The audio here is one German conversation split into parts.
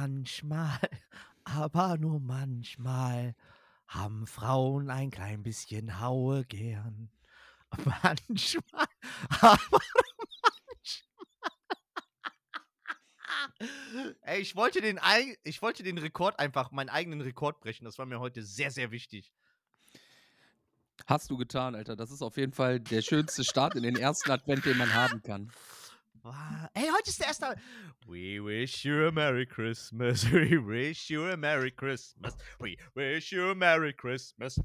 manchmal, aber nur manchmal haben Frauen ein klein bisschen Haue gern. Manchmal, aber manchmal. Ey, ich wollte, den, ich wollte den Rekord einfach, meinen eigenen Rekord brechen. Das war mir heute sehr, sehr wichtig. Hast du getan, Alter. Das ist auf jeden Fall der schönste Start in den ersten Advent, den man haben kann. Ey, heute ist der erste. We wish you a Merry Christmas. We wish you a Merry Christmas. We wish you a Merry Christmas.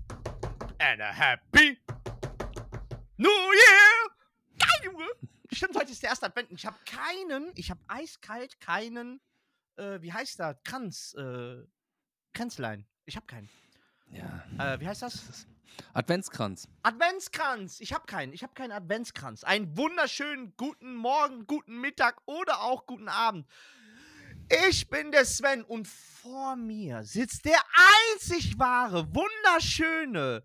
And a Happy New Year. Geil, Junge. Stimmt, heute ist der erste Advent. Ich habe keinen, ich habe eiskalt keinen, äh, wie heißt das? Kranz, äh, Kränzlein. Ich habe keinen. Ja. Äh, wie heißt das? Adventskranz. Adventskranz. Ich habe keinen. Ich habe keinen Adventskranz. Einen wunderschönen guten Morgen, guten Mittag oder auch guten Abend. Ich bin der Sven und vor mir sitzt der einzig wahre, wunderschöne,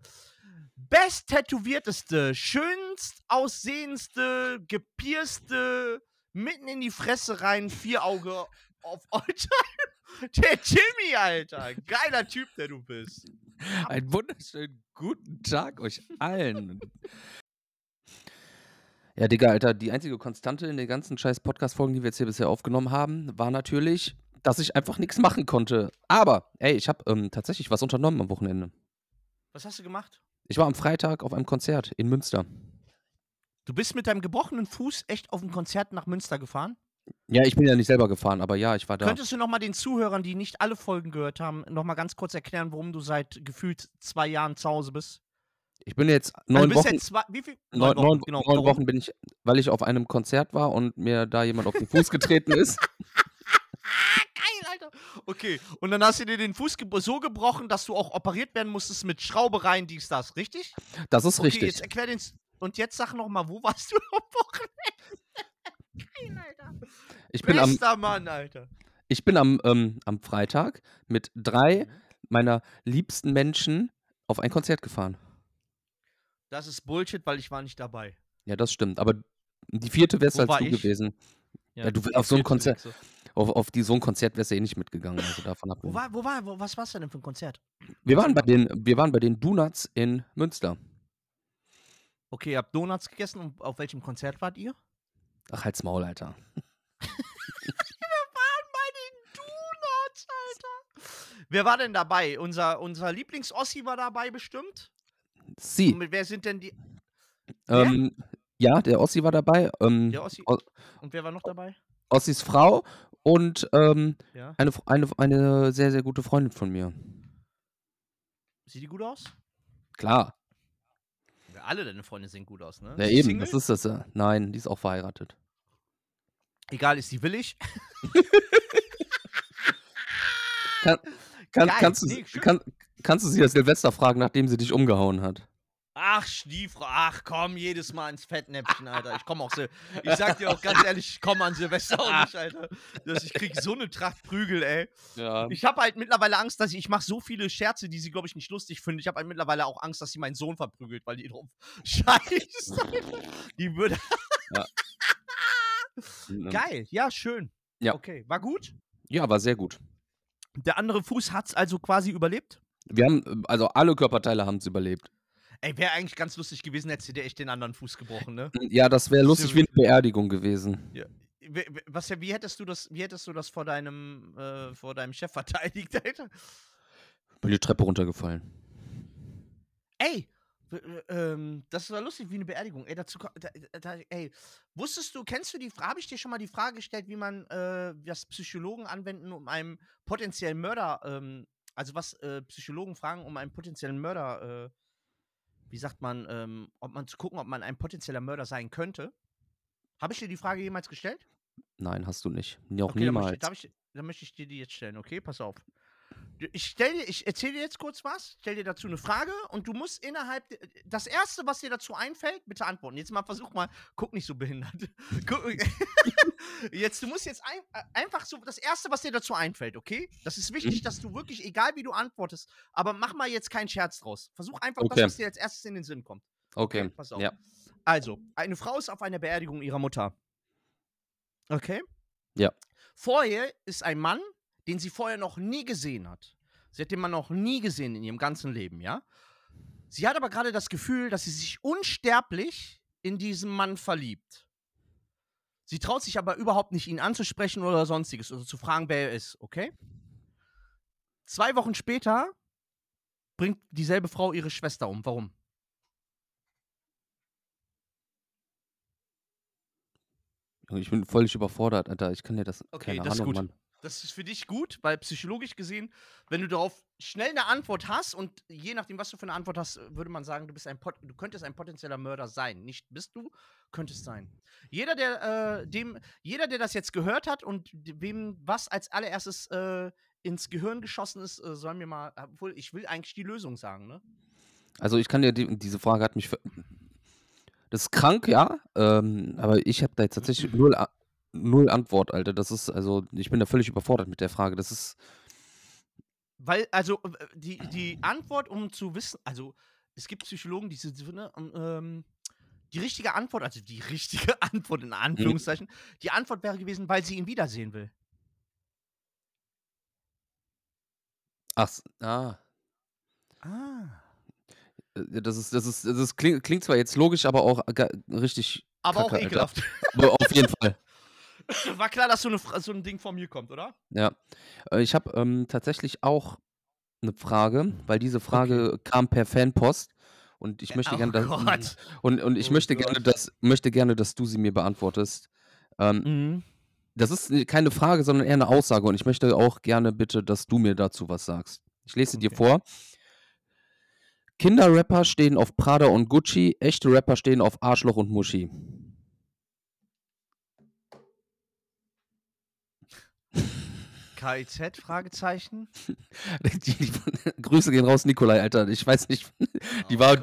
best tätowierteste, schönst aussehendste, gepierste, mitten in die Fresse rein, Vierauge auf Alltime. Der Jimmy, Alter. Geiler Typ, der du bist. Einen wunderschönen guten Tag euch allen. Ja, Digga, Alter, die einzige Konstante in den ganzen scheiß Podcast-Folgen, die wir jetzt hier bisher aufgenommen haben, war natürlich, dass ich einfach nichts machen konnte. Aber, ey, ich habe ähm, tatsächlich was unternommen am Wochenende. Was hast du gemacht? Ich war am Freitag auf einem Konzert in Münster. Du bist mit deinem gebrochenen Fuß echt auf ein Konzert nach Münster gefahren? Ja, ich bin ja nicht selber gefahren, aber ja, ich war da. Könntest du noch mal den Zuhörern, die nicht alle Folgen gehört haben, noch mal ganz kurz erklären, warum du seit gefühlt zwei Jahren zu Hause bist? Ich bin jetzt Also neun du bist Wochen. jetzt zwei, wie viel? Neun, neun, genau. neun? Wochen bin ich, weil ich auf einem Konzert war und mir da jemand auf den Fuß getreten ist. Geil, Alter. Okay, und dann hast du dir den Fuß ge so gebrochen, dass du auch operiert werden musstest mit Schraubereien, dies, das, richtig? Das ist Okay, richtig. jetzt erklär den. Und jetzt sag noch mal, wo warst du am Wochenende? Geil, Alter. Ich bin am, Bester Mann, Alter. ich bin am, ähm, am Freitag mit drei meiner liebsten Menschen auf ein Konzert gefahren. Das ist Bullshit, weil ich war nicht dabei. Ja, das stimmt. Aber die vierte wärst Wo halt du ich? gewesen. Ja, du die auf so ein Konzert- Wichse. Auf, auf die, so ein Konzert wärst du eh nicht mitgegangen. Also davon Wo war, wo war, wo, was war's denn für ein Konzert? Wir waren bei den, wir waren bei den Donuts in Münster. Okay, ihr habt Donuts gegessen und auf welchem Konzert wart ihr? Ach, halt's Maul, Alter. Wir waren bei den Donuts, Alter. Wer war denn dabei? Unser, unser Lieblings-Ossi war dabei bestimmt. Sie. Und mit wer sind denn die. Ähm, ja, der Ossi war dabei. Ähm, Der Ossi. O- Und wer war noch dabei? Ossis Frau und ähm, Ja. eine, eine, eine sehr, sehr gute Freundin von mir. Sieht die gut aus? Klar. Alle deine Freunde sehen gut aus, ne? Ja, eben, Single? das ist das. ja. Nein, die ist auch verheiratet. Egal, ist die willig? Kann, kann, Geil, kannst, du, nee, sie- kann, kannst du sie das Silvester fragen, nachdem sie dich umgehauen hat? Ach, Stiefrau, ach komm, jedes Mal ins Fettnäpfchen, Alter. Ich komme auch Sil Ich sag dir auch ganz ehrlich, ich komme an Silvester auch nicht, Alter. Das, ich krieg so eine Tracht Prügel, ey. Ja. Ich habe halt mittlerweile Angst, dass ich, ich mache so viele Scherze, die sie, glaube ich, nicht lustig findet. Ich habe halt mittlerweile auch Angst, dass sie meinen Sohn verprügelt, weil die drauf scheißt. Alter. Die würde. Geil, ja, schön. Ja. Okay, war gut. Ja, war sehr gut. Der andere Fuß hat's also quasi überlebt. Wir haben, also alle Körperteile haben es überlebt. Ey, wäre eigentlich ganz lustig gewesen, hättest du dir echt den anderen Fuß gebrochen, ne? Ja, das wäre lustig wie eine Beerdigung gewesen. Wie- wie- Was, wie hättest du das, wie hättest du das vor deinem, äh, vor deinem Chef verteidigt, Alter? Bin die Treppe runtergefallen. Ey, äh, ähm, das war lustig wie eine Beerdigung. Ey, dazu, da, da, ey, wusstest du, kennst du die Frage, habe ich dir schon mal die Frage gestellt, wie man, äh, was Psychologen anwenden, um einem potenziellen Mörder, ähm, also was äh, Psychologen fragen, um einen potenziellen Mörder, äh, wie sagt man, ähm, ob man zu gucken, ob man ein potenzieller Mörder sein könnte? Habe ich dir die Frage jemals gestellt? Nein, hast du nicht. Auch Okay, dann möchte, niemals. ich, dann möchte ich dir die jetzt stellen, okay? Pass auf. Ich stell dir, ich erzähle dir jetzt kurz was, stell dir dazu eine Frage und du musst innerhalb das erste, was dir dazu einfällt, bitte antworten. Jetzt mal versuch mal, guck nicht so behindert. Jetzt, du musst jetzt ein, äh, einfach so das erste, was dir dazu einfällt, okay? Das ist wichtig, dass du wirklich, egal wie du antwortest, aber mach mal jetzt keinen Scherz draus. Versuch einfach Okay. das, was dir als erstes in den Sinn kommt. Okay. pass auf. Ja. Also, eine Frau ist auf einer Beerdigung ihrer Mutter. Okay? Ja. Vorher ist ein Mann, den sie vorher noch nie gesehen hat. Sie hat den Mann noch nie gesehen in ihrem ganzen Leben, ja? Sie hat aber gerade das Gefühl, dass sie sich unsterblich in diesen Mann verliebt. Sie traut sich aber überhaupt nicht, ihn anzusprechen oder sonstiges, oder zu fragen, wer er ist, okay? Zwei Wochen später bringt dieselbe Frau ihre Schwester um. Warum? Ich bin völlig überfordert, Alter. Ich kann dir das. Okay, keine das ist Ahnung, gut. Mann. Das ist für dich gut, weil psychologisch gesehen, wenn du darauf schnell eine Antwort hast und je nachdem, was du für eine Antwort hast, würde man sagen, du bist ein Pot du könntest ein potenzieller Mörder sein. Nicht bist du, könntest sein. Jeder, der äh, dem, jeder, der das jetzt gehört hat und wem was als allererstes äh, ins Gehirn geschossen ist, äh, soll mir mal, obwohl ich will eigentlich die Lösung sagen, ne? Also ich kann dir die, diese Frage hat mich. Das ist krank, ja. Ähm, aber ich habe da jetzt tatsächlich null, null Antwort, Alter. Das ist, also, ich bin da völlig überfordert mit der Frage. Das ist. Weil, also, äh, die, die Antwort, um zu wissen, also, es gibt Psychologen, die sind, ne, ähm, die richtige Antwort, also die richtige Antwort in Anführungszeichen, die Antwort wäre gewesen, weil sie ihn wiedersehen will. Ach, ah. Ah. Äh, Das ist, das ist, das ist, klingt, klingt zwar jetzt logisch, aber auch ga- richtig. Aber auch Kacke, Alter. ekelhaft. Aber auf jeden Fall. War klar, dass so, eine, so ein Ding von mir kommt, oder? Ja. Äh, Ich habe ähm, tatsächlich auch eine Frage, weil diese Frage kam per Fanpost und ich möchte oh gerne, dass, Gott. und, und ich Oh möchte gerne, Gott. dass, möchte gerne, dass du sie mir beantwortest. Ähm, Mhm. Das ist keine Frage, sondern eher eine Aussage und ich möchte auch gerne bitte, dass du mir dazu was sagst. Ich lese sie dir Okay. vor. Kinderrapper stehen auf Prada und Gucci, echte Rapper stehen auf Arschloch und Muschi. KIZ? Fragezeichen? Die, die, Grüße gehen raus, Nikolai, Alter. Ich weiß nicht, die Oh war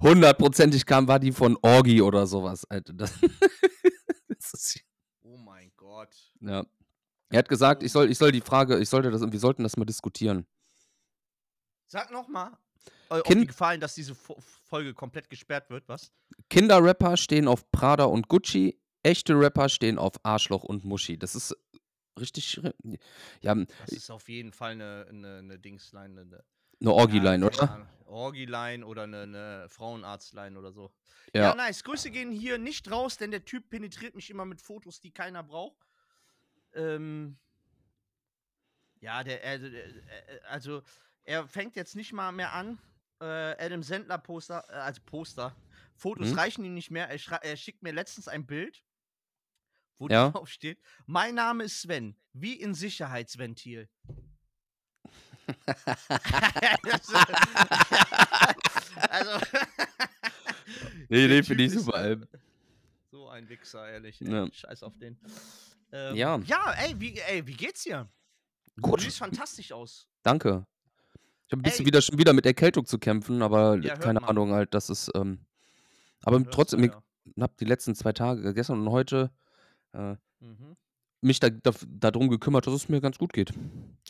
hundertprozentig kam, war die von Orgi oder sowas, Alter. Das, das ist, Oh mein Gott. ja. Er hat gesagt, ich soll, ich soll die Frage, ich sollte das, wir sollten das mal diskutieren. Sag nochmal, ob Kind- gefallen, dass diese Fo- Folge komplett gesperrt wird, was? Kinderrapper stehen auf Prada und Gucci, echte Rapper stehen auf Arschloch und Muschi. Das ist richtig, ja, eine Das ist auf jeden Fall eine, eine, eine Dingsline, eine, Orgi-Line, ja, oder? Orgi-Line oder eine, eine Frauenarzt-Line oder so. Ja. Ja. nice. Grüße gehen hier nicht raus, denn der Typ penetriert mich immer mit Fotos, die keiner braucht. Ähm, ja, der, er, der, er- also, er fängt jetzt nicht mal mehr an. Äh, Adam Sandler Poster, äh, also Poster. Fotos Mhm. reichen ihm nicht mehr. Er, er schickt mir letztens ein Bild, wo Ja. drauf steht: Mein Name ist Sven, wie in Sicherheitsventil. Ist- also. Nee, nee, finde ich super. ey. So ein Wichser, ehrlich. Ja. Scheiß auf den. Ähm, Ja. Ja, ey, wie, ey, wie geht's dir? Gut. Du siehst fantastisch aus. Danke. Ich habe ein bisschen Ey. wieder schon wieder mit Erkältung zu kämpfen, aber Ja, keine. Ahnung halt, das ist, ähm, aber trotzdem, du ich ja. habe die letzten zwei Tage, gestern und heute, äh, Mhm. mich da, da, darum gekümmert, dass es mir ganz gut geht.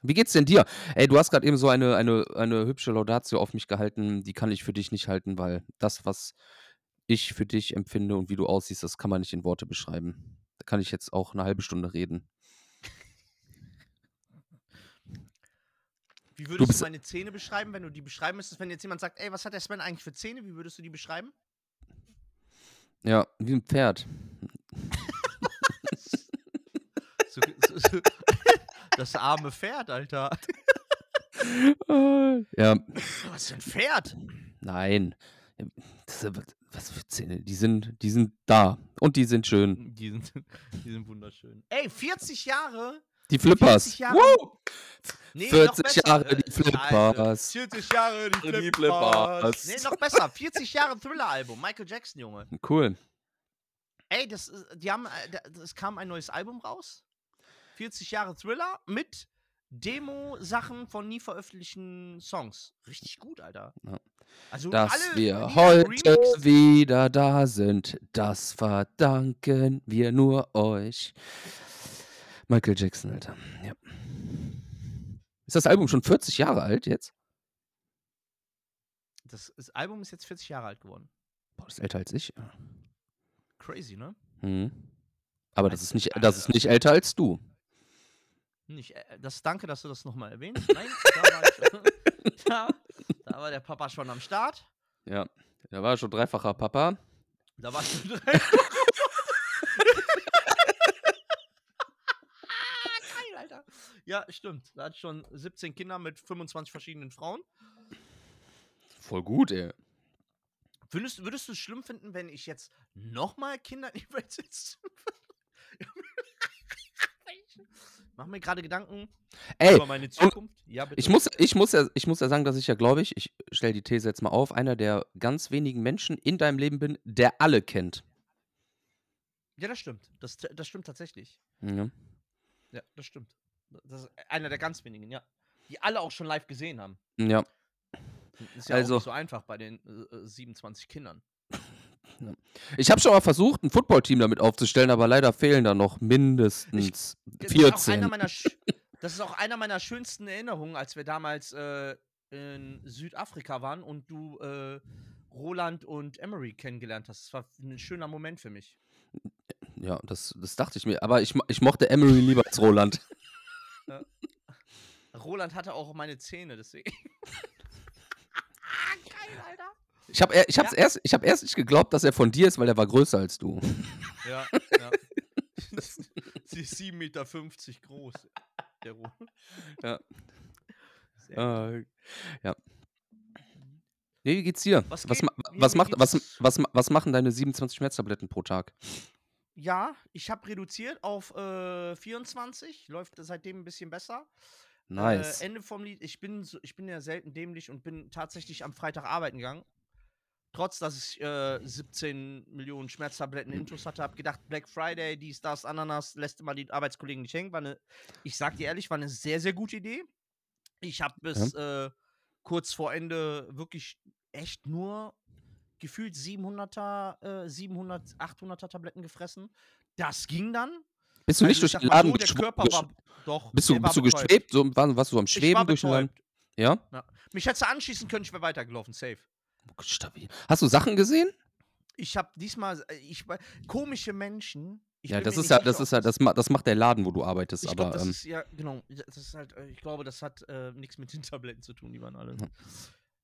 Wie geht's denn dir? Ey, du hast gerade eben so eine, eine, eine hübsche Laudatio auf mich gehalten, die kann ich für dich nicht halten, weil das, was ich für dich empfinde und wie du aussiehst, das kann man nicht in Worte beschreiben. Da kann ich jetzt auch eine halbe Stunde reden. Wie würdest du, bist- meine Zähne beschreiben, wenn du die beschreiben müsstest, wenn jetzt jemand sagt, ey, was hat der Sven eigentlich für Zähne? Wie würdest du die beschreiben? Ja, wie ein Pferd. So, so, das arme Pferd, Alter. Äh, ja, Was für ein Pferd? nein. Das, was für Zähne? Die sind, die sind da. Und die sind schön. Die sind, die sind wunderschön. Ey, 40 Jahre? Die Flippers. 40 Jahre- Woo! Nee, 40 besser. Jahre die Äh, Flippers. 40 Jahre die Die Flippers. Flippers. Nee, noch besser. 40 Jahre Thriller-Album. Michael Jackson, Junge. Cool. Ey, das, die haben, äh, es kam ein neues Album raus. 40 Jahre Thriller mit Demo-Sachen von nie veröffentlichten Songs. Richtig gut, Alter. Ja. Also Dass alle wir heute Remix. wieder da sind, das verdanken wir nur euch. Michael Jackson, Alter. Ja. Ist das Album schon 40 Jahre alt jetzt? Das, das Album ist jetzt 40 Jahre alt geworden. Boah, das ist älter als ich. Crazy, ne? Mhm. Aber das ist, nicht, äh, das ist nicht älter als du. Nicht, äh, das, danke, dass du das nochmal erwähnst. Nein, da war, ich, da, da war der Papa schon am Start. Ja, der war schon dreifacher Papa. Da war schon drei. Geil, Alter. Ja, stimmt. Da hat schon 17 Kinder mit 25 verschiedenen Frauen. Voll gut, ey. Würdest, würdest du es schlimm finden, wenn ich jetzt nochmal Kinder in die Welt setze? Mach mir gerade Gedanken Ey, über meine Zukunft. Ja, bitte. ich muss, ich, muss ja, ich muss ja sagen, dass ich ja, glaube ich, ich stelle die These jetzt mal auf, einer der ganz wenigen Menschen in deinem Leben bin, der alle kennt. ja, das stimmt. Das, das stimmt tatsächlich. Ja. Ja, das stimmt. Das ist einer der ganz wenigen, ja. Die alle auch schon live gesehen haben. ja. Ist ja Also- auch nicht so einfach bei den äh, äh, 27 Kindern. Ich habe schon mal versucht, ein Footballteam damit aufzustellen, aber leider fehlen da noch mindestens Das ist einer 14. meiner sch- das ist auch einer meiner schönsten Erinnerungen, als wir damals äh, in Südafrika waren und du äh, Roland und Emery kennengelernt hast. Das war ein schöner Moment für mich. Ja, das, das dachte ich mir. Aber ich, ich mochte Emery lieber als Roland. Roland hatte auch meine Zähne, deswegen. Geil, Alter. Ich habe ich hab's erst, ich hab erst nicht geglaubt, dass er von dir ist, weil er war größer als du. Ja, ja. Sie ist 7,50 Meter groß. Der Roland. Ja. Sehr gut. Äh, ja. Nee, wie geht's dir? Was Was, geht? was, macht, was, geht's- was, was machen deine 27 Schmerztabletten pro Tag? Ja, ich habe reduziert auf äh, 24. Läuft seitdem ein bisschen besser. Nice. Äh, Ende vom Lied. Ich bin, so, ich bin ja selten dämlich und bin tatsächlich am Freitag arbeiten gegangen. Trotz, dass ich äh, 17 Millionen Schmerztabletten intus hatte, habe gedacht, Black Friday, dies, das, Ananas, lässt immer die Arbeitskollegen nicht hängen. War eine, ich sag dir ehrlich, war eine sehr, sehr gute Idee. Ich habe bis äh, kurz vor Ende wirklich echt nur gefühlt 700er, äh, 700, 800er Tabletten gefressen. Das ging dann. bist du nicht Also, durch den Laden so, der Körper war doch. Bist du, bist du geschwebt? So, war, warst du am Schweben durch den Laden? Ja? Ja. Mich hätte anschießen können, ich wäre weitergelaufen, safe. Stabil. Hast du Sachen gesehen? Ich habe diesmal, äh, ich komische Menschen. Ich ja, das ist ja, das ist ja, das, ma- das macht der Laden, wo du arbeitest, Ich aber glaube, das ähm, ist ja, genau. Das ist halt, äh, ich glaube, das hat äh, nichts mit den Tabletten zu tun, die waren alle. Ja.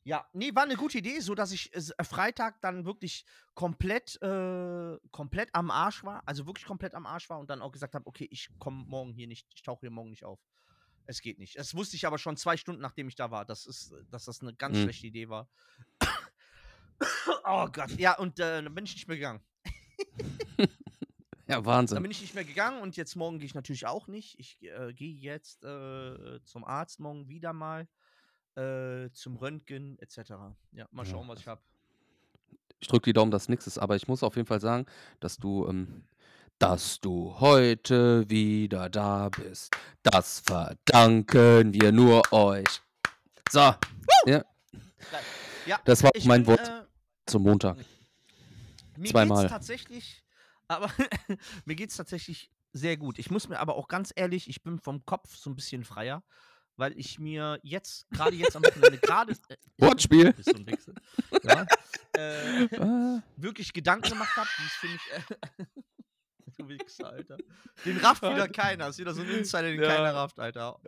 Ja, nee, war eine gute Idee, so dass ich äh, Freitag dann wirklich komplett, äh, komplett am Arsch war, also wirklich komplett am Arsch war und dann auch gesagt habe, okay, ich komme morgen hier nicht, ich tauche hier morgen nicht auf. Es geht nicht. Das wusste ich aber schon zwei Stunden, nachdem ich da war, dass, ist, dass das eine ganz Mhm. schlechte Idee war. Oh Gott, ja, und äh, dann bin ich nicht mehr gegangen. ja, Dann Wahnsinn. bin ich nicht mehr gegangen und jetzt morgen gehe ich natürlich auch nicht. Ich äh, gehe jetzt äh, zum Arzt morgen wieder mal, äh, zum Röntgen etc. Ja, mal Ja, schauen, was ich habe. Ich drücke die Daumen, dass nichts ist, aber ich muss auf jeden Fall sagen, dass du, ähm, dass du heute wieder da bist. Das verdanken wir nur euch. So, ja, Ja, das war mein bin, Wort Äh, zum Montag. mir Zweimal. geht's tatsächlich, aber mir geht's tatsächlich sehr gut. Ich muss mir aber auch ganz ehrlich, ich bin vom Kopf so ein bisschen freier, weil ich mir jetzt, gerade jetzt am Wochenende, gerade. Äh, Wortspiel. bist so ein Wichser. Ja, äh, wirklich Gedanken gemacht habe, die finde ich. Äh, du Wichser, Alter. Den rafft wieder keiner. Ist wieder so ein Insider, den Ja. keiner rafft, Alter.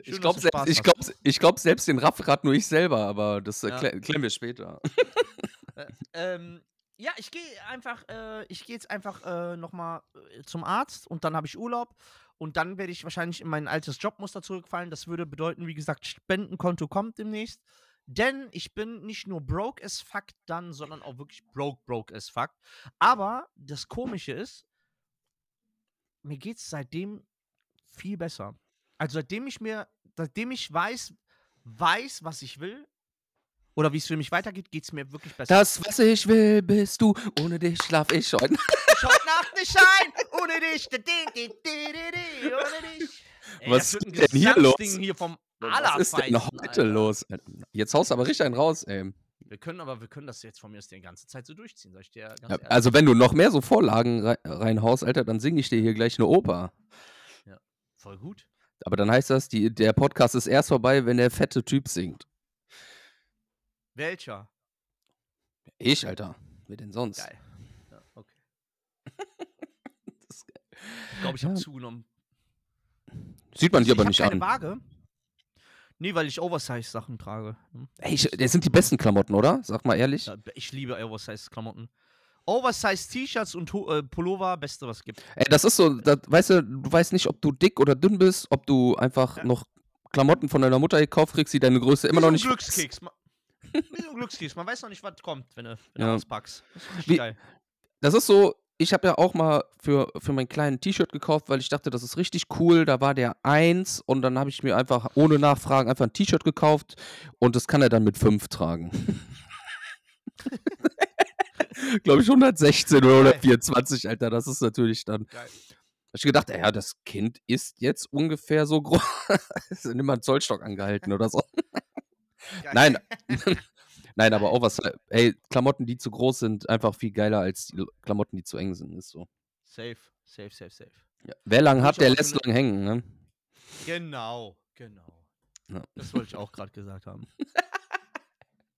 ich Schön, glaube dass du selbst, ich glaub, ich glaub, selbst den Raff gerade nur ich selber, aber das äh, Ja. klä- klären wir später. Ähm, ja, ich gehe einfach, äh, ich gehe jetzt einfach äh, nochmal äh, zum Arzt und dann habe ich Urlaub und dann werde ich wahrscheinlich in mein altes Jobmuster zurückfallen. Das würde bedeuten, wie gesagt, Spendenkonto kommt demnächst. Denn ich bin nicht nur broke as fuck dann, sondern auch wirklich broke, broke as fuck. Aber das Komische ist, mir geht es seitdem viel besser. Also seitdem ich mir, seitdem ich weiß, weiß, was ich will, oder wie es für mich weitergeht, geht es mir wirklich besser. Das, was ich will, bist du. Ohne dich schlaf ich heute. Schaut Nacht nicht ein, ohne dich. di- di- di- di- di- di, Ohne dich. Ey, Was ist denn hier los? Hier Was ist denn heute Alter. los? Jetzt haust du aber richtig einen raus, ey. Wir können aber, wir können das jetzt von mir aus die ganze Zeit so durchziehen, sag ich dir Ja, also wenn du noch mehr so Vorlagen rei- reinhaust, Alter, dann singe ich dir hier gleich eine Oper. Voll gut. Aber dann heißt das, die, der Podcast ist erst vorbei, wenn der fette Typ singt. Welcher? Ich, Alter. Wer denn sonst? Geil. Ja, okay. Das ist geil. Ich glaube, ich habe Ja. zugenommen. Sieht man dir ich aber nicht keine an. Waage. Nee, weil ich Oversize-Sachen trage. Hm? Ey, ich, das sind die besten Klamotten, oder? Sag mal ehrlich. Ja, Ich liebe Oversize-Klamotten. Oversize-T-Shirts und äh, Pullover, beste, was es gibt. Ey, das ist so, das, weißt du, du weißt nicht, ob du dick oder dünn bist, ob du einfach Ja. noch Klamotten von deiner Mutter gekauft kriegst, die deine Größe immer noch nicht. Glückskeks. Ma- Ein Glückskeks. Man weiß noch nicht, was kommt, wenn du, wenn du Ja. auspackst. Das ist Wie- geil. Das ist so, ich habe ja auch mal für, für mein kleinen T-Shirt gekauft, weil ich dachte, das ist richtig cool. Da war der 1 und dann habe ich mir einfach ohne Nachfragen einfach ein T-Shirt gekauft und das kann er dann mit 5 tragen. Glaube ich 116 oder Geil. 124, Alter. Das ist natürlich dann. Geil. Hab ich gedacht, ja, das Kind ist jetzt ungefähr so groß. Nimm mal einen Zollstock angehalten oder so. Geil. Nein. Nein, aber auch was, ey, Klamotten, die zu groß sind, einfach viel geiler als die Klamotten, die zu eng sind, ist so. Safe, safe, safe, safe. Ja. Wer lang hat, der lässt lang hängen, ne? Genau, genau. Ja. Das wollte ich auch gerade gesagt haben.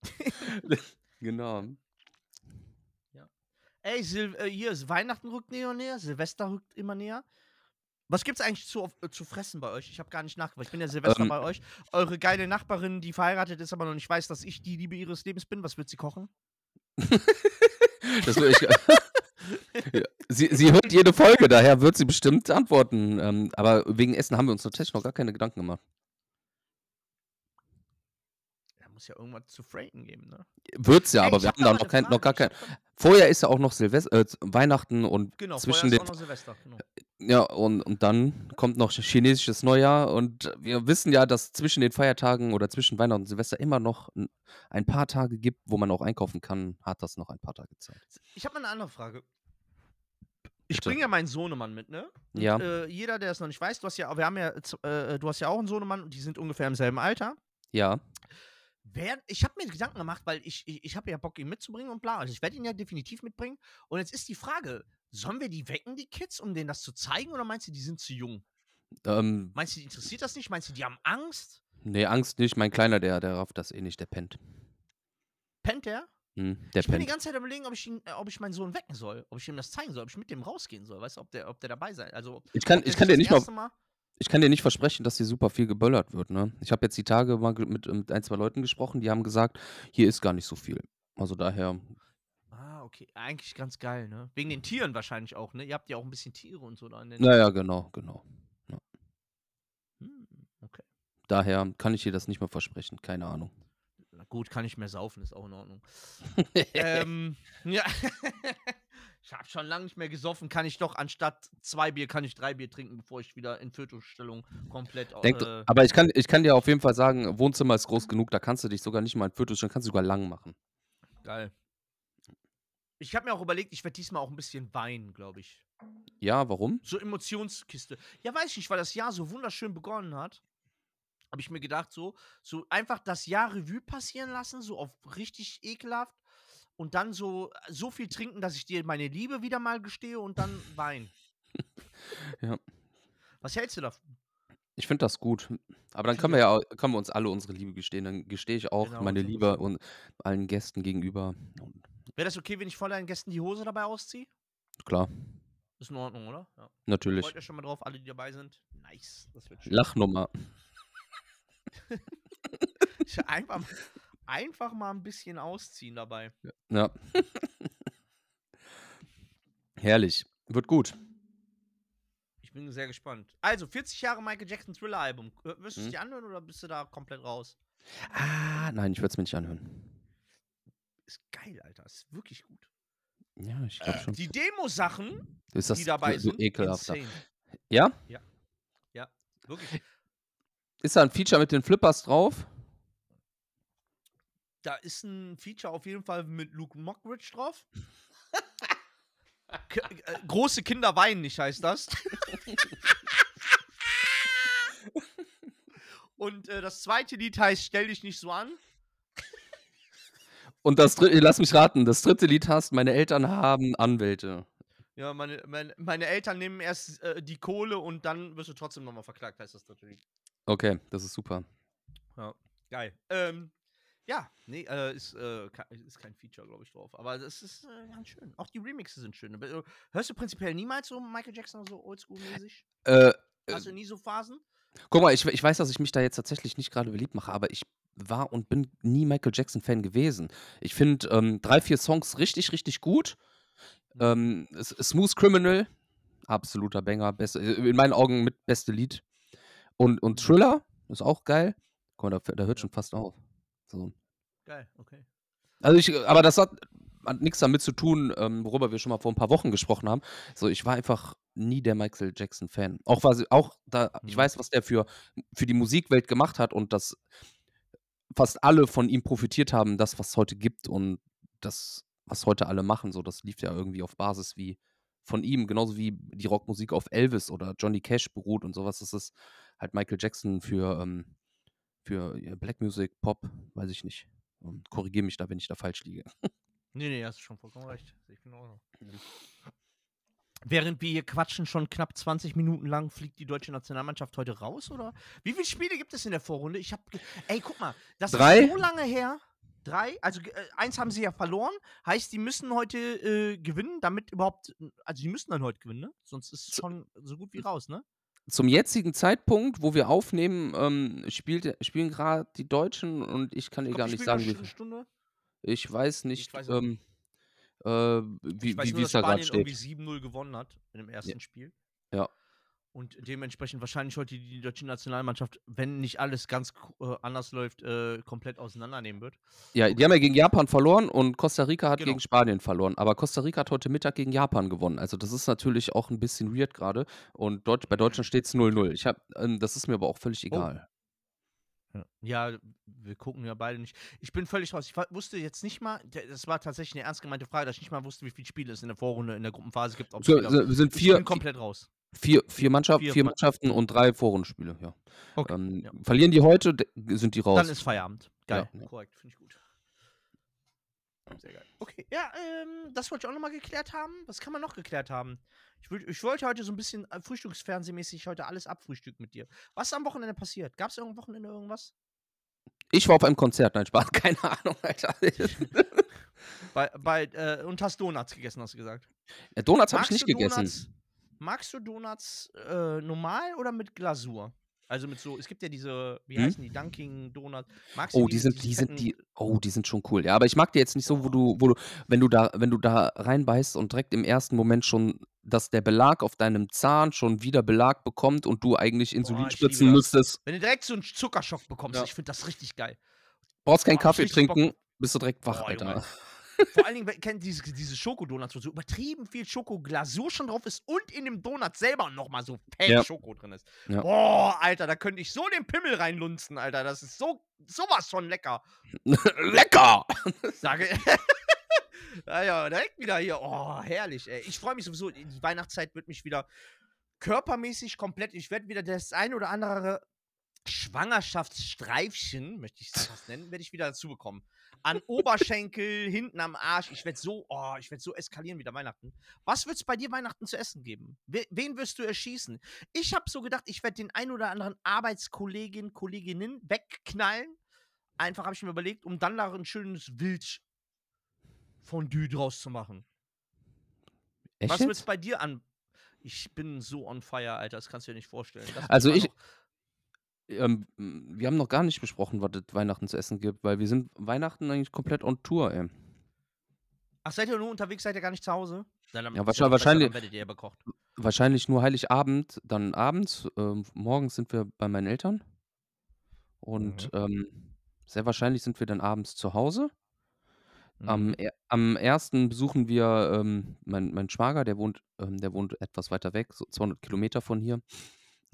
Genau. Ey, Sil äh, hier ist Weihnachten rückt näher näher, Silvester rückt immer näher. Was gibt's eigentlich zu, zu fressen bei euch? Ich habe gar nicht nachgefragt. Ich bin ja Silvester Ähm. bei euch. Eure geile Nachbarin, die verheiratet ist, aber noch nicht weiß, dass ich die Liebe ihres Lebens bin. Was wird sie kochen? Das will ich, Ja, sie, sie hört jede Folge, daher wird sie bestimmt antworten. Ähm, aber wegen Essen haben wir uns tatsächlich noch gar keine Gedanken gemacht. Da muss ja irgendwas zu freighten geben, ne? Wird's ja, Ey, aber wir hab haben da noch kein, noch gar Frage. Vorher ist ja auch noch Silvester, äh, Weihnachten und Genau, zwischen vorher den ist auch noch Silvester. Genau. Ja, und, und dann kommt noch chinesisches Neujahr und wir wissen ja, dass zwischen den Feiertagen oder zwischen Weihnachten und Silvester immer noch ein, paar Tage gibt, wo man auch einkaufen kann, hat das noch ein paar Tage Zeit. Ich habe mal eine andere Frage. Ich Bitte. bringe ja meinen Sohnemann mit, ne? Und, Ja. Äh, jeder, der es noch nicht weiß, du hast ja, wir haben ja, äh, du hast ja auch einen Sohnemann und die sind ungefähr im selben Alter. Ja, Wer, ich habe mir Gedanken gemacht, weil ich, ich, ich habe ja Bock, ihn mitzubringen und bla. Also ich werde ihn ja definitiv mitbringen. Und jetzt ist die Frage, sollen wir die wecken, die Kids, um denen das zu zeigen, oder meinst du, die sind zu jung? ähm, Meinst du, die interessiert das nicht? Meinst du, die haben Angst? nee, Angst nicht. Mein Kleiner, der, der rafft das eh nicht, der pennt. Pennt der? Hm, der Ich bin die pennt. ganze Zeit überlegen, ob ich, ihn, äh, ob ich meinen Sohn wecken soll, ob ich ihm das zeigen soll, ob ich mit dem rausgehen soll, weißt du, ob der, ob der dabei sein. Also, Ich kann, ich kann dir nicht mal, Mal. Ich kann dir nicht versprechen, dass hier super viel geböllert wird, ne? Ich habe jetzt die Tage mal ge- mit, mit ein, zwei Leuten gesprochen, die haben gesagt, hier ist gar nicht so viel. Also daher, Ah, okay. Eigentlich ganz geil, ne? Wegen den Tieren wahrscheinlich auch, ne? Ihr habt ja auch ein bisschen Tiere und so da. In den naja, genau, genau. Hm, okay. Daher kann ich dir das nicht mehr versprechen, keine Ahnung. Na gut, kann ich mehr saufen, ist auch in Ordnung. ähm, ja. ich habe schon lange nicht mehr gesoffen, kann ich doch anstatt zwei Bier, kann ich drei Bier trinken, bevor ich wieder in Fötusstellung komplett. Denk, äh, aber ich kann, ich kann dir auf jeden Fall sagen, Wohnzimmer ist groß genug, da kannst du dich sogar nicht mal in Fötus, dann kannst du sogar lang machen. geil. Ich habe mir auch überlegt, ich werde diesmal auch ein bisschen weinen, glaube ich. Ja, warum? So Emotionskiste. Ja, weiß ich nicht, weil das Jahr so wunderschön begonnen hat. Habe ich mir gedacht, so, so einfach das Jahr Revue passieren lassen, so auf richtig ekelhaft. Und dann so, so viel trinken, dass ich dir meine Liebe wieder mal gestehe und dann weinen. Ja. Was hältst du davon? Ich finde das gut. Aber dann können wir ja auch- können wir uns alle unsere Liebe gestehen. Dann gestehe ich auch Genau, meine so Liebe und allen Gästen gegenüber. Wäre das okay, wenn ich vor deinen Gästen die Hose dabei ausziehe? klar, Ist in Ordnung, oder? Ja. natürlich. Freut euch schon mal drauf, alle, die dabei sind. Nice. Das wird schön. Lachnummer. Ich einfach, mal- einfach mal ein bisschen ausziehen dabei. Ja. Herrlich. Wird gut. Ich bin sehr gespannt. Also, 40 Jahre Michael Jackson Thriller-Album. Äh, Wirst du es Mhm. dir anhören oder bist du da komplett raus? Ah, nein, ich würde es mir nicht anhören. Ist geil, Alter. Ist wirklich gut. Ja, ich glaube schon. Die Demo-Sachen, Ist das die dabei so, so sind, ekelhafter? insane. Ja? Wirklich. Ist da ein Feature mit den Flippers drauf? Da ist ein Feature auf jeden Fall mit Luke Mockridge drauf. K äh, große Kinder weinen nicht, heißt das. Und äh, das zweite Lied heißt Stell dich nicht so an. Und das dritte, lass mich raten, das dritte Lied hast, meine Eltern haben Anwälte. Ja, meine, meine, meine Eltern nehmen erst äh, die Kohle und dann wirst du trotzdem nochmal verklagt, heißt das natürlich. Okay, das ist super. Geil. Ähm, ja, nee, äh, ist, äh, ist kein Feature, glaube ich, drauf. Aber das ist äh, ganz schön. Auch die Remixe sind schön. Äh, Hörst du prinzipiell niemals so Michael Jackson so oldschool-mäßig? Äh, Hast du nie so Phasen? Guck mal, ich ich weiß, dass ich mich da jetzt tatsächlich nicht grade beliebt mache, aber ich war und bin nie Michael Jackson-Fan gewesen. Ich finde, ähm, 3, 4 Songs richtig, richtig gut. Mhm. Ähm, „Smooth Criminal“, absoluter Banger, beste äh, in meinen Augen mit beste Lied. Und und. „Thriller“ ist auch geil. Guck mal, da da hört schon fast auf. So. Geil, okay. Also, ich aber das hat hat nix damit zu tun, ähm, worüber wir schon mal vor 'n paar Wochen gesprochen haben. So, ich war einfach nie der Michael Jackson-Fan. Auch was auch da ich Mhm. weiß, was der für für die Musikwelt gemacht hat und dass fast alle von ihm profitiert haben, das, was es heute gibt und das, was heute alle machen, so, das lief ja irgendwie auf Basis wie von ihm, genauso wie die Rockmusik auf Elvis oder Johnny Cash beruht und so was. Das ist halt Michael Jackson für, ähm für, Black Music, Pop, weiß ich nicht. Ähm, korrigiere mich da, wenn ich da falsch liege. Ne, ne, hast du schon vollkommen recht. Ich genauso. Während wir hier quatschen, schon knapp 20 Minuten lang, fliegt die deutsche Nationalmannschaft heute raus, oder? Wie viele Spiele gibt es in der Vorrunde? Ich habe ey, guck mal, das 3? ist so lange her. 3? Also, äh, 1 haben sie ja verloren, heißt, die müssen heute, äh, gewinnen, damit überhaupt also, die müssen dann heute gewinnen, ne? Sonst ist es schon so gut wie raus, ne? Zum jetzigen Zeitpunkt, wo wir aufnehmen, ähm, spielt spielen grad die Deutschen und ich kann dir gar nicht sagen, wie viel. Stunde. Ich weiß Ich nicht, weiß ähm, äh, Ich wie weiß wie nur, dass wie's da grad Spanien irgendwie steht. 7:0 gewonnen hat in dem Ja. ersten Spiel. Ja. Und dementsprechend wahrscheinlich heute die deutsche Nationalmannschaft, wenn nicht alles ganz äh, anders läuft, äh, komplett auseinandernehmen wird. Ja, die haben ja gegen Japan verloren und Costa Rica hat Genau. gegen Spanien verloren. Aber Costa Rica hat heute Mittag gegen Japan gewonnen. Also, das ist natürlich auch 'n bisschen weird grade und Deutsch bei Deutschland steht's 0:0. Ich habe ähm, das ist mir aber auch völlig Oh. egal. Ja. Ja, wir gucken ja beide nicht. Ich bin völlig raus. Ich wusste jetzt nicht mal das war tatsächlich 'ne ernst gemeinte Frage, dass ich nicht mal wusste, wie viele Spiele es in der Vorrunde in der Gruppenphase gibt, ob's So, sind ich 4 bin komplett raus. 4 4 Mannschaft 4 4 Ma Mannschaften und 3 Vorrundenspiele, ja. Okay, Ähm, ja. verlieren die heute, sind die Dann raus. ist Feierabend. Geil, ja. korrekt, finde ich gut. Sehr geil. Okay, ja, ähm, das wollte ich auch noch mal geklärt haben. Was kann man noch geklärt haben? Ich würd ich wollte heute so 'n bisschen, äh, frühstücksfernsehmäßig heute alles abfrühstücken mit dir. Was ist am Wochenende passiert? Gab's am Wochenende irgendwas? Ich war auf einem Konzert. Nein, Spaß. Keine Ahnung, Alter. Bei bei äh, und hast Donuts gegessen, hast du gesagt. Ja, Donuts habe ich nicht Donuts gegessen. Magst du Donuts, äh, normal oder mit Glasur? Also, mit so es gibt ja diese wie Mhm. heißen die, Dunkin' Donuts. Magst Oh, die die sind die sind die oh, die sind schon cool. Ja, aber ich mag die jetzt nicht so, wo du wo du wenn du da wenn du da reinbeißt und direkt im ersten Moment schon dass der Belag auf deinem Zahn schon wieder Belag bekommt und du eigentlich Insulin Boah, spritzen müsstest. Wenn du direkt so 'n Zuckerschock bekommst, Ja. ich finde das richtig geil. Brauchst keinen Kaffee richtig Bock trinken, bist du direkt wach, Boah, Alter. Junge. Vor allen Dingen, kennt diese diese Schokodonuts, wo so übertrieben viel Schokoglasur schon drauf ist und in dem Donut selber noch mal so fett Ja. Schoko drin ist. Ja. Boah, Alter, da könnte ich so den Pimmel reinlunzen, Alter. Das ist so so was von lecker. Lecker! Sage Ja, ja, direkt wieder hier. Oh, herrlich, ey. Ich freue mich sowieso. Die Weihnachtszeit wird mich wieder körpermäßig komplett ich werde wieder das ein oder andere Schwangerschaftsstreifchen, möchte ich es fast nennen, werde ich wieder dazu bekommen. An Oberschenkel, hinten am Arsch. Ich werde so oh, ich werde so eskalieren wieder Weihnachten. Was wird's bei dir Weihnachten zu essen geben? We wen wirst du erschießen? Ich habe so gedacht, ich werde den ein oder anderen Arbeitskollegin, Kolleginnen wegknallen. Einfach habe ich mir überlegt, um dann da 'n schönes Wildfondue draus zu machen. Echt Was wird's jetzt? bei dir an ich bin so on fire, Alter, das kannst du dir nicht vorstellen. Mich Also, ich ähm, hm, wir haben noch gar nicht besprochen, was es Weihnachten zu essen gibt, weil wir sind Weihnachten eigentlich komplett on Tour, ey. Ach, seid ihr nur unterwegs? Seid ihr gar nicht zu Hause? Dann Ja, wahrscheinlich dann werdet ihr bekocht. wahrscheinlich nur Heiligabend, dann abends. Ähm, morgens sind wir bei meinen Eltern. Und, Mhm. ähm, sehr wahrscheinlich sind wir dann abends zu Hause. Am Mhm. er am 1. besuchen wir, ähm, meinen meinen Schwager, der wohnt ähm, der wohnt etwas weiter weg, so 200 Kilometer von hier.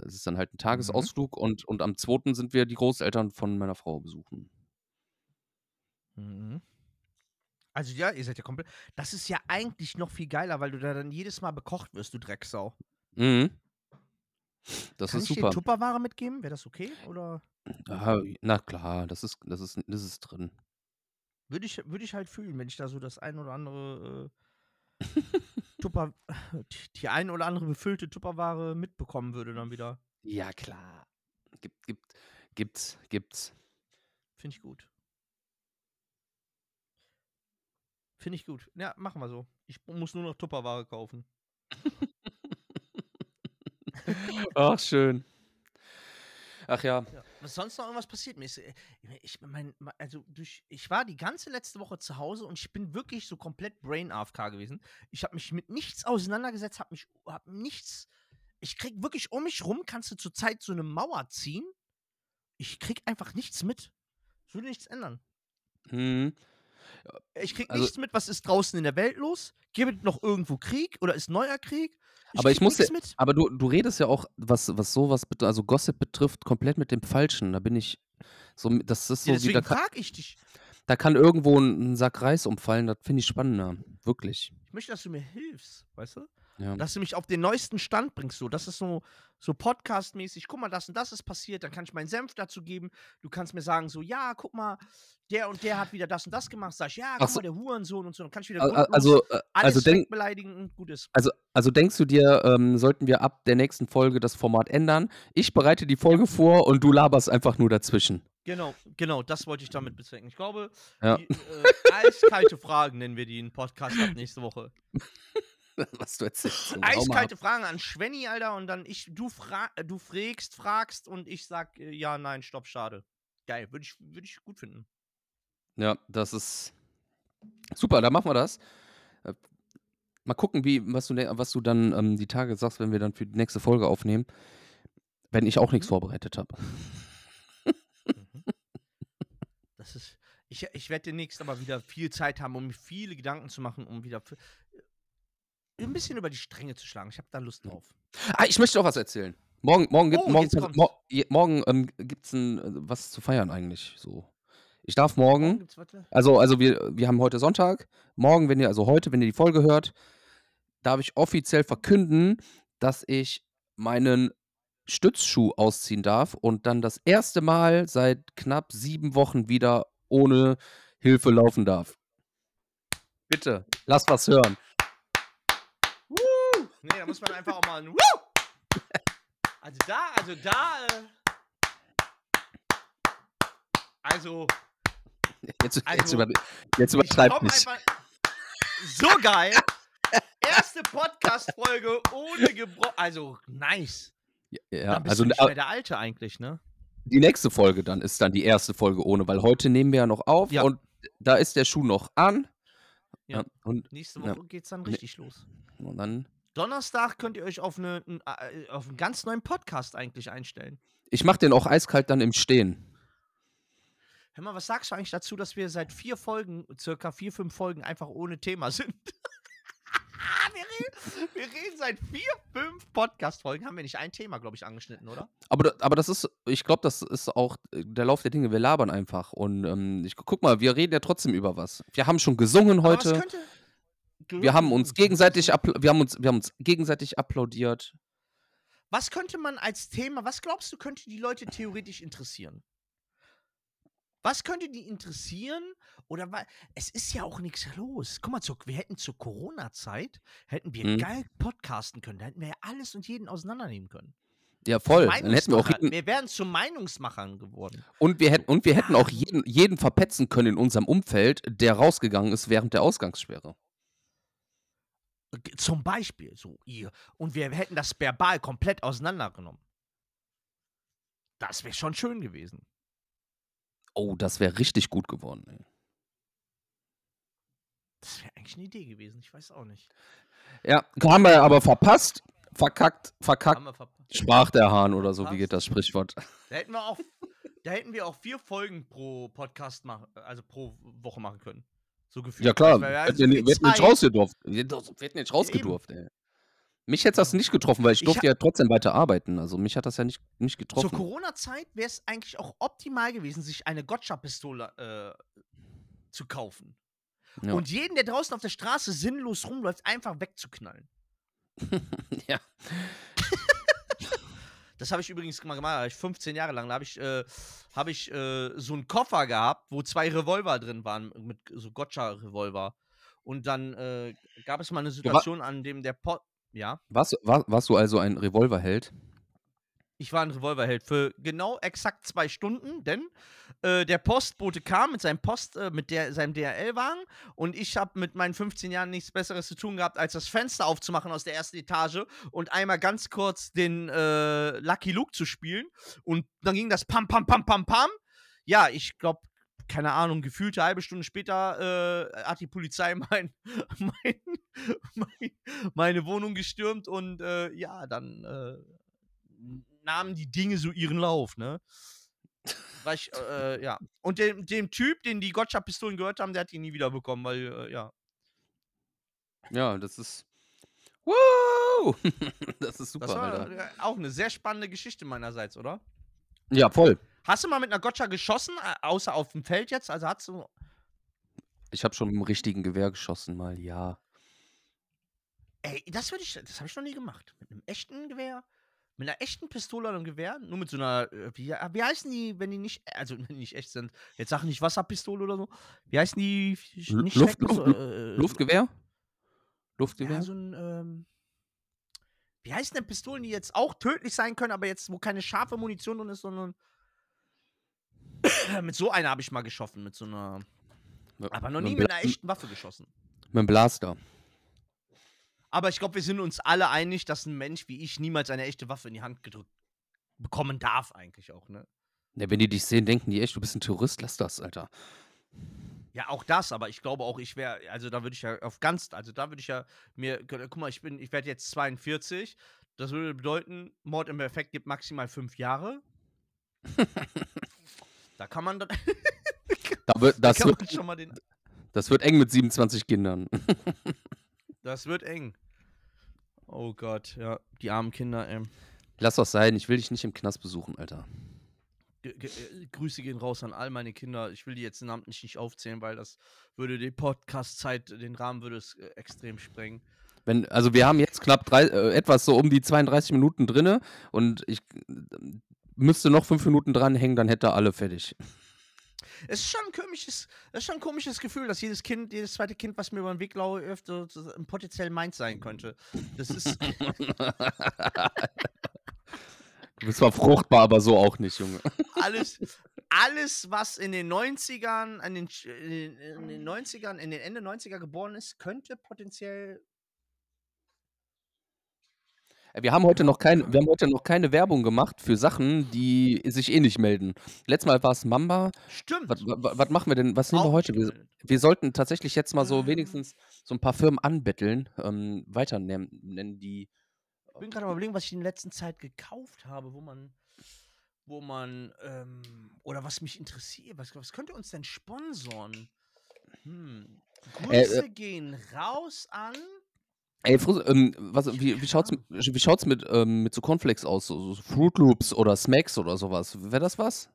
Das ist dann halt 'n Mhm. Tagesausflug und und am 2. sind wir die Großeltern von meiner Frau besuchen. Mhm. Also, ja, ihr seid ja komplett das ist ja eigentlich noch viel geiler, weil du da dann jedes Mal bekocht wirst, du Drecksau. Mhm. Das Kann ist ich dir super. Tupperware mitgeben? Wäre das okay, oder? Ja, na klar, das ist das ist das ist drin. Würde ich würde ich halt fühlen, wenn ich da so das ein oder andere, äh, Tupper die ein oder andere befüllte Tupperware mitbekommen würde dann wieder. Ja, klar. Gibt gibt gibt's gibt's. Finde ich gut. Finde ich gut. Ja, machen wir so. Ich muss nur noch Tupperware kaufen. Ach, schön. Ach ja. Ja. Was sonst noch irgendwas passiert? Mir ist, äh, ich, mein, also durch, ich war die ganze letzte Woche zu Hause und ich bin wirklich so komplett Brain AFK gewesen. Ich habe mich mit nichts auseinandergesetzt, habe mich, hab nichts. Ich krieg wirklich um mich rum, kannst du zurzeit so eine Mauer ziehen. Ich krieg einfach nichts mit. Es würde nichts ändern. Hm. Ich krieg Also- nichts mit, was ist draußen in der Welt los? Gibt es noch irgendwo Krieg oder ist neuer Krieg? Aber ich muss ja- mit. Aber du, du redest ja auch, was, was sowas, also Gossip betrifft, komplett mit dem Falschen. Da bin ich so, das ist so Ja, wie, deswegen da kann, frage ich dich. da kann irgendwo ein, ein Sack Reis umfallen, das finde ich spannender. Wirklich. Ich möchte, dass du mir hilfst, weißt du? Ja. Dass du mich auf den neuesten Stand bringst. So, das ist so, so Podcast-mäßig. Guck mal, das und das ist passiert. Dann kann ich meinen Senf dazu geben. Du kannst mir sagen, so, ja, guck mal, der und der hat wieder das und das gemacht. Sag ich, ja, Ach guck so. mal, der Hurensohn und so. Dann kann ich wieder Also, äh, alles also, denk, beleidigen und gut ist. also, also denkst du dir, ähm, sollten wir ab der nächsten Folge das Format ändern? Ich bereite die Folge vor und du laberst einfach nur dazwischen. Genau, genau, das wollte ich damit bezwecken. Ich glaube, Ja. die, äh, eiskalte Fragen nennen wir die in Podcast ab nächste Woche. Was du erzählst. Ab. Eiskalte Fragen an Schwenny, Alter, und dann ich, du, fra äh, du frägst, fragst und ich sag, äh, ja, nein, stopp, schade. Geil, würde ich, würd ich gut finden. Ja, das ist super, dann machen wir das. Äh, Mal gucken, wie, was, du, ne- was du dann ähm, die Tage sagst, wenn wir dann für die nächste Folge aufnehmen. Wenn ich auch nichts Mhm. vorbereitet habe. Mhm. Das ist. Ich, ich werde demnächst aber wieder viel Zeit haben, um mir viele Gedanken zu machen, um wieder ein bisschen über die Stränge zu schlagen. Ich habe da Lust drauf. Ah, ich möchte auch was erzählen. Morgen, morgen gibt Oh, morgen, mor morgen ähm, gibt's ein, äh, was zu feiern eigentlich. So. Ich darf morgen, also, also wir, wir haben heute Sonntag. Morgen, wenn ihr, also heute, wenn ihr die Folge hört, darf ich offiziell verkünden, dass ich meinen Stützschuh ausziehen darf und dann das erste Mal seit knapp sieben Wochen wieder ohne Hilfe laufen darf. Bitte, lass was hören. Nee, da muss man einfach auch mal ein Woo! Also da, also da. Äh, also, Jetzt, jetzt, Also, über, jetzt ich übertreib komm nicht. So geil! Erste Podcast-Folge ohne Gebro. Also, nice. Ja, Dann bist also du nicht mehr der Alte eigentlich, ne? die nächste Folge dann ist dann die erste Folge ohne, weil heute nehmen wir ja noch auf Ja. und da ist der Schuh noch an. Ja. und, Nächste Ja. Woche geht's dann Nee. richtig los. und dann. Donnerstag könnt ihr euch auf, eine, äh, auf einen ganz neuen Podcast eigentlich einstellen. Ich mach den auch eiskalt dann im Stehen. Hör mal, was sagst du eigentlich dazu, dass wir seit vier Folgen, circa vier, fünf Folgen, einfach ohne Thema sind? wir, reden, wir reden seit vier, fünf Podcast-Folgen, haben wir nicht ein Thema, glaube ich, angeschnitten, oder? Aber, aber das ist, ich glaube, das ist auch äh, der Lauf der Dinge. Wir labern einfach. Und ähm, ich guck mal, wir reden ja trotzdem über was. Wir haben schon gesungen Aber was heute. könnte- Wir haben uns gegenseitig, wir haben uns, wir haben uns gegenseitig applaudiert. Was könnte man als Thema, was glaubst du, könnte die Leute theoretisch interessieren? Was könnte die interessieren? Oder weil es ist ja auch nichts los. Guck mal, zur, wir hätten zur Corona-Zeit hätten wir Mhm. geil podcasten können. Da hätten wir ja alles und jeden auseinandernehmen können. Ja, voll. Dann hätten wir auch jeden, wir wären zu Meinungsmachern geworden. und wir hätten, und wir hätten auch jeden, jeden verpetzen können in unserem Umfeld, der rausgegangen ist während der Ausgangssperre. Zum Beispiel, so ihr. Und wir hätten das verbal komplett auseinandergenommen. Das wäre schon schön gewesen. Oh, das wäre richtig gut geworden. Ey. Das wäre eigentlich eine Idee gewesen. Ich weiß auch nicht. Ja, haben wir aber verpasst, verkackt, verkackt, Haben wir verpasst. sprach der Hahn oder so, wie geht das Sprichwort? Da hätten wir auch, da hätten wir auch vier Folgen pro Podcast machen, also pro Woche machen können. So gefühlt. Ja klar, Also, wir hätten nicht rausgedurft. Wir hätten nicht rausgedurft, ey. Mich hätte das nicht getroffen, weil ich Ich durfte ja trotzdem weiter arbeiten. Also mich hat das ja nicht, nicht Zur getroffen. Corona-Zeit wäre es eigentlich auch optimal gewesen, sich eine Gotcha-Pistole äh, zu kaufen. Ja. Und jeden, der draußen auf der Straße sinnlos rumläuft, einfach wegzuknallen. ja. Das habe ich übrigens mal gemacht, ich 15 Jahre lang. Da habe ich, äh, hab ich äh, so einen Koffer gehabt, wo zwei Revolver drin waren, mit so Gotcha-Revolver. Und dann äh, gab es mal eine Situation, an dem der Pot. Ja. Warst, war, warst du also ein Revolverheld? Ich war ein Revolverheld für genau exakt zwei Stunden, denn äh, der Postbote kam mit seinem Post, äh, mit der, seinem DHL-Wagen und ich habe mit meinen 15 Jahren nichts Besseres zu tun gehabt, als das Fenster aufzumachen aus der ersten Etage und einmal ganz kurz den äh, Lucky Luke zu spielen. Und dann ging das Pam, Pam, Pam, Pam, Pam. Ja, ich glaube, keine Ahnung, gefühlte halbe Stunde später äh, hat die Polizei mein, mein, mein, meine Wohnung gestürmt und äh, ja, dann äh, nahmen die Dinge so ihren Lauf, ne? Weil ich, äh, ja. Und dem, dem Typ, den die Gotcha-Pistolen gehört haben, der hat die nie wieder bekommen, weil, äh, ja. Ja, das ist. Woo! das ist super, Das war Alter. äh, auch eine sehr spannende Geschichte meinerseits, oder? Ja, voll. Hast du mal mit einer Gotcha geschossen, außer auf dem Feld jetzt? Also hast du. Ich habe schon mit dem richtigen Gewehr geschossen, mal, ja. Ey, das würde ich. Das habe ich noch nie gemacht. Mit einem echten Gewehr? Mit einer echten Pistole oder einem Gewehr? Nur mit so einer. äh, Wie, wie heißen die, wenn die nicht. Also nicht echt sind? Jetzt sag nicht Wasserpistole oder so. Wie heißen die? Nicht Luft- Luft- äh, Luftgewehr? Luftgewehr? Ja, so ein, ähm, wie heißen denn Pistolen, die jetzt auch tödlich sein können, aber jetzt, wo keine scharfe Munition drin ist, sondern mit so einer habe ich mal geschossen, mit so einer, aber noch nie mit einer echten Waffe geschossen. Mit dem Blaster. Aber ich glaube, wir sind uns alle einig, dass ein Mensch wie ich niemals eine echte Waffe in die Hand gedrückt bekommen darf, eigentlich auch, ne? Ja, wenn die dich sehen, denken die echt, du bist ein Terrorist, lass das, Alter. Ja, auch das, aber ich glaube auch, ich wäre, also da würde ich ja auf ganz, also da würde ich ja mir, guck mal, ich bin, ich werde jetzt 42. Das würde bedeuten, Mord im Effekt gibt maximal fünf Jahre. da kann man dann, Da wird, da das, man wird, schon mal den, das wird eng mit 27 Kindern. das wird eng. Oh Gott, ja, die armen Kinder, ähm. Lass das sein, ich will dich nicht im Knast besuchen, Alter. Äh, Grüße gehen raus an all meine Kinder. Ich will die jetzt namentlich nicht aufzählen, weil das würde die Podcast-Zeit, den Rahmen würde es äh, extrem sprengen. Wenn, also wir haben jetzt knapp drei, äh, etwas so um die 32 Minuten drinne und ich äh, müsste noch fünf Minuten dranhängen, dann hätte er alle fertig. Es ist schon ein komisches, es ist schon ein komisches Gefühl, dass jedes Kind, jedes zweite Kind, was mir über den Weg läuft, ein potenziell meins sein könnte. Das ist, Du bist zwar fruchtbar, aber so auch nicht, Junge. alles, alles, was in den 90ern, an den, Sch- in den, in den 90ern, in den Ende 90er geboren ist, könnte potenziell. Wir haben heute noch keine, wir haben heute noch keine Werbung gemacht für Sachen, die sich eh nicht melden. Letztes Mal war es Mamba. Stimmt. Was, was, was machen wir denn? Was nehmen wir heute? Wir, wir sollten tatsächlich jetzt mal so Ähm. wenigstens so ein paar Firmen anbetteln, ähm, weiter nennen, die. Ich bin gerade überlegen, was ich in der letzten Zeit gekauft habe, wo man, wo man, ähm, oder was mich interessiert. Was, was könnte uns denn sponsoren? Hm. Äh, äh. Grüße gehen raus an. Ey, Frus, ähm, was, wie, wie schaut's, wie schaut's mit, ähm, mit so Cornflakes aus? So, so Fruit Loops oder Smacks oder sowas? Wäre das was?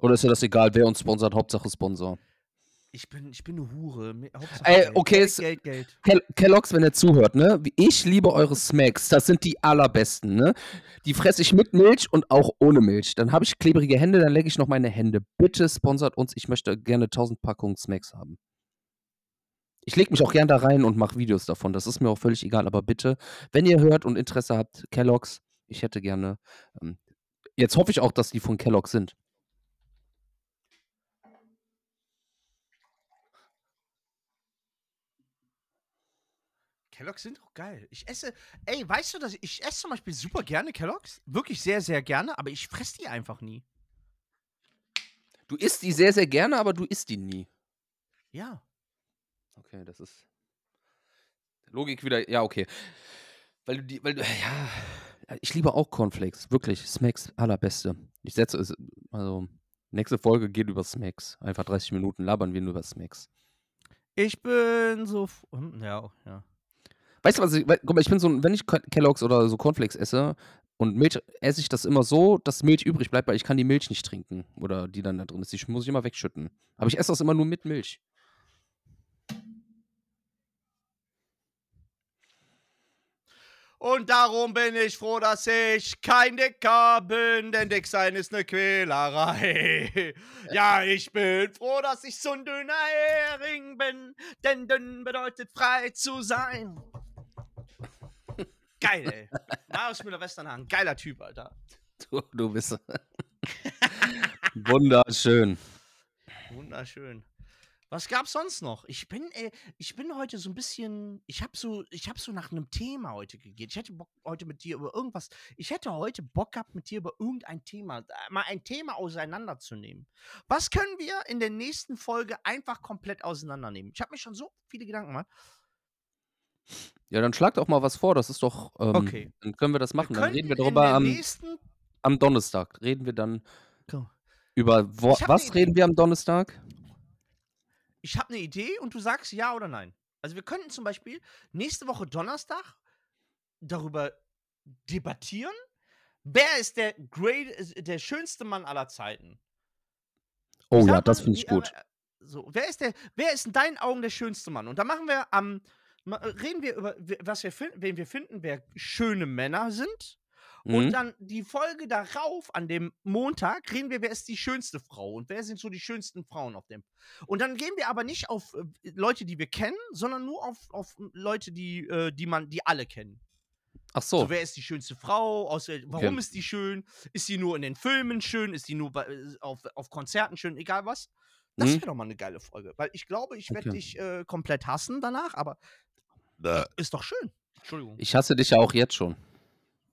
Oder ist dir das egal, wer uns sponsert? Hauptsache Sponsor. Ich bin, ich bin eine Hure. Hauptsache Ey, Geld, okay, Geld, es- Geld, Geld. Kel Kellogg's, wenn er zuhört, ne? Ich liebe eure Smacks. Das sind die allerbesten, ne? Die fresse ich mit Milch und auch ohne Milch. Dann habe ich klebrige Hände, dann lege ich noch meine Hände. Bitte sponsert uns. Ich möchte gerne 1000 Packungen Smacks haben. Ich lege mich auch gern da rein und mache Videos davon. Das ist mir auch völlig egal. Aber bitte, wenn ihr hört und Interesse habt, Kellogg's, ich hätte gerne. Ähm, jetzt hoffe ich auch, dass die von Kellogg's sind. Kelloggs sind auch geil. Ich esse, ey, weißt du, dass ich, ich esse zum Beispiel super gerne Kelloggs? Wirklich sehr, sehr gerne, aber ich fresse die einfach nie. Du isst die sehr, sehr gerne, aber du isst die nie. Ja. Okay, das ist. Logik wieder, ja, okay. Weil du die, weil du, ja. Ich liebe auch Cornflakes, wirklich. Smacks, allerbeste. Ich setze es, also, nächste Folge geht über Smacks. Einfach 30 Minuten labern wir nur über Smacks. Ich bin so. hm, Ja, ja. Weißt du, was ich, guck mal, ich bin so, wenn ich Ke- Kelloggs oder so Cornflakes esse und Milch, esse ich das immer so, dass Milch übrig bleibt, weil ich kann die Milch nicht trinken. Oder die dann da drin ist. Die muss ich immer wegschütten. Aber ich esse das immer nur mit Milch. Und darum bin ich froh, dass ich kein Dicker bin, denn dick sein ist eine Quälerei. Ja, ich bin froh, dass ich so ein dünner Hering bin, denn dünn bedeutet frei zu sein. Geil, ey. Marius Müller-Westernhagen, geiler Typ, Alter. Du, du bist wunderschön. Wunderschön. Was gab's sonst noch? Ich bin, äh, ich bin heute so ein bisschen, ich habe so, ich habe so nach einem Thema heute gegeben. Ich hätte Bock heute mit dir über irgendwas. Ich hätte heute Bock gehabt, mit dir über irgendein Thema, äh, mal ein Thema auseinanderzunehmen. Was können wir in der nächsten Folge einfach komplett auseinandernehmen? Ich habe mir schon so viele Gedanken gemacht. Ja, dann schlag doch mal was vor. Das ist doch. Ähm, Okay. Dann können wir das machen. Dann reden wir darüber am, am Donnerstag. Reden wir dann Go. über wo, ne was reden wir am Donnerstag? Ich habe eine Idee und du sagst ja oder nein. Also wir könnten zum Beispiel nächste Woche Donnerstag darüber debattieren, wer ist der great, der schönste Mann aller Zeiten. Oh Sag ja, das finde ich wie- gut. äh, So, wer ist der, wer ist in deinen Augen der schönste Mann? Und da machen wir am, reden wir über, was wir finden, wen wir finden, wer schöne Männer sind. Und Mhm. dann die Folge darauf, an dem Montag, reden wir, wer ist die schönste Frau und wer sind so die schönsten Frauen auf dem. Und dann gehen wir aber nicht auf äh, Leute, die wir kennen, sondern nur auf, auf Leute, die, äh, die man, die alle kennen. Ach So, so. wer ist die schönste Frau? Aus, warum Okay. ist die schön? Ist sie nur in den Filmen schön? Ist sie nur bei, äh, auf, auf Konzerten schön? Egal was. Das Mhm. wäre doch mal eine geile Folge. Weil ich glaube, ich werde Okay. dich äh, komplett hassen danach, aber ist doch schön. Entschuldigung. Ich hasse dich ja auch jetzt schon.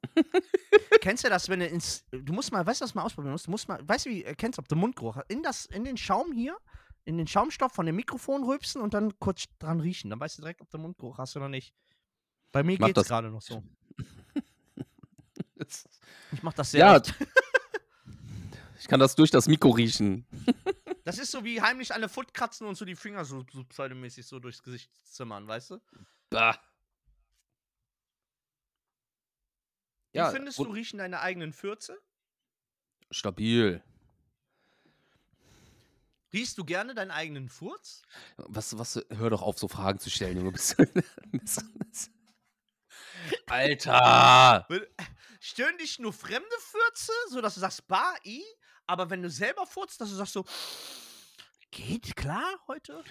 Kennst du das, wenn du ins. Du musst mal, weißt du, was du mal ausprobieren musst? Du musst mal, weißt du, wie, äh, kennst du, ob der Mundgeruch in, das, in den Schaum hier, in den Schaumstoff von dem Mikrofon rülpsen und dann kurz dran riechen. Dann weißt du direkt, ob du Mundgeruch hast oder nicht. Bei mir geht's das. gerade noch so. Ich mach das sehr Ja. Ich kann das durch das Mikro riechen. Das ist so wie heimlich an der Foot kratzen und so die Finger so, so pseudomäßig so durchs Gesicht zimmern, weißt du? Bah. Wie Ja, findest und- du riechen deine eigenen Fürze? Stabil. Riechst du gerne deinen eigenen Furz? Was, was, hör doch auf, so Fragen zu stellen, Junge. Bist- Alter! Stören dich nur fremde Fürze, so dass du sagst, bah, i, aber wenn du selber furzt, dass du sagst so, geht klar heute?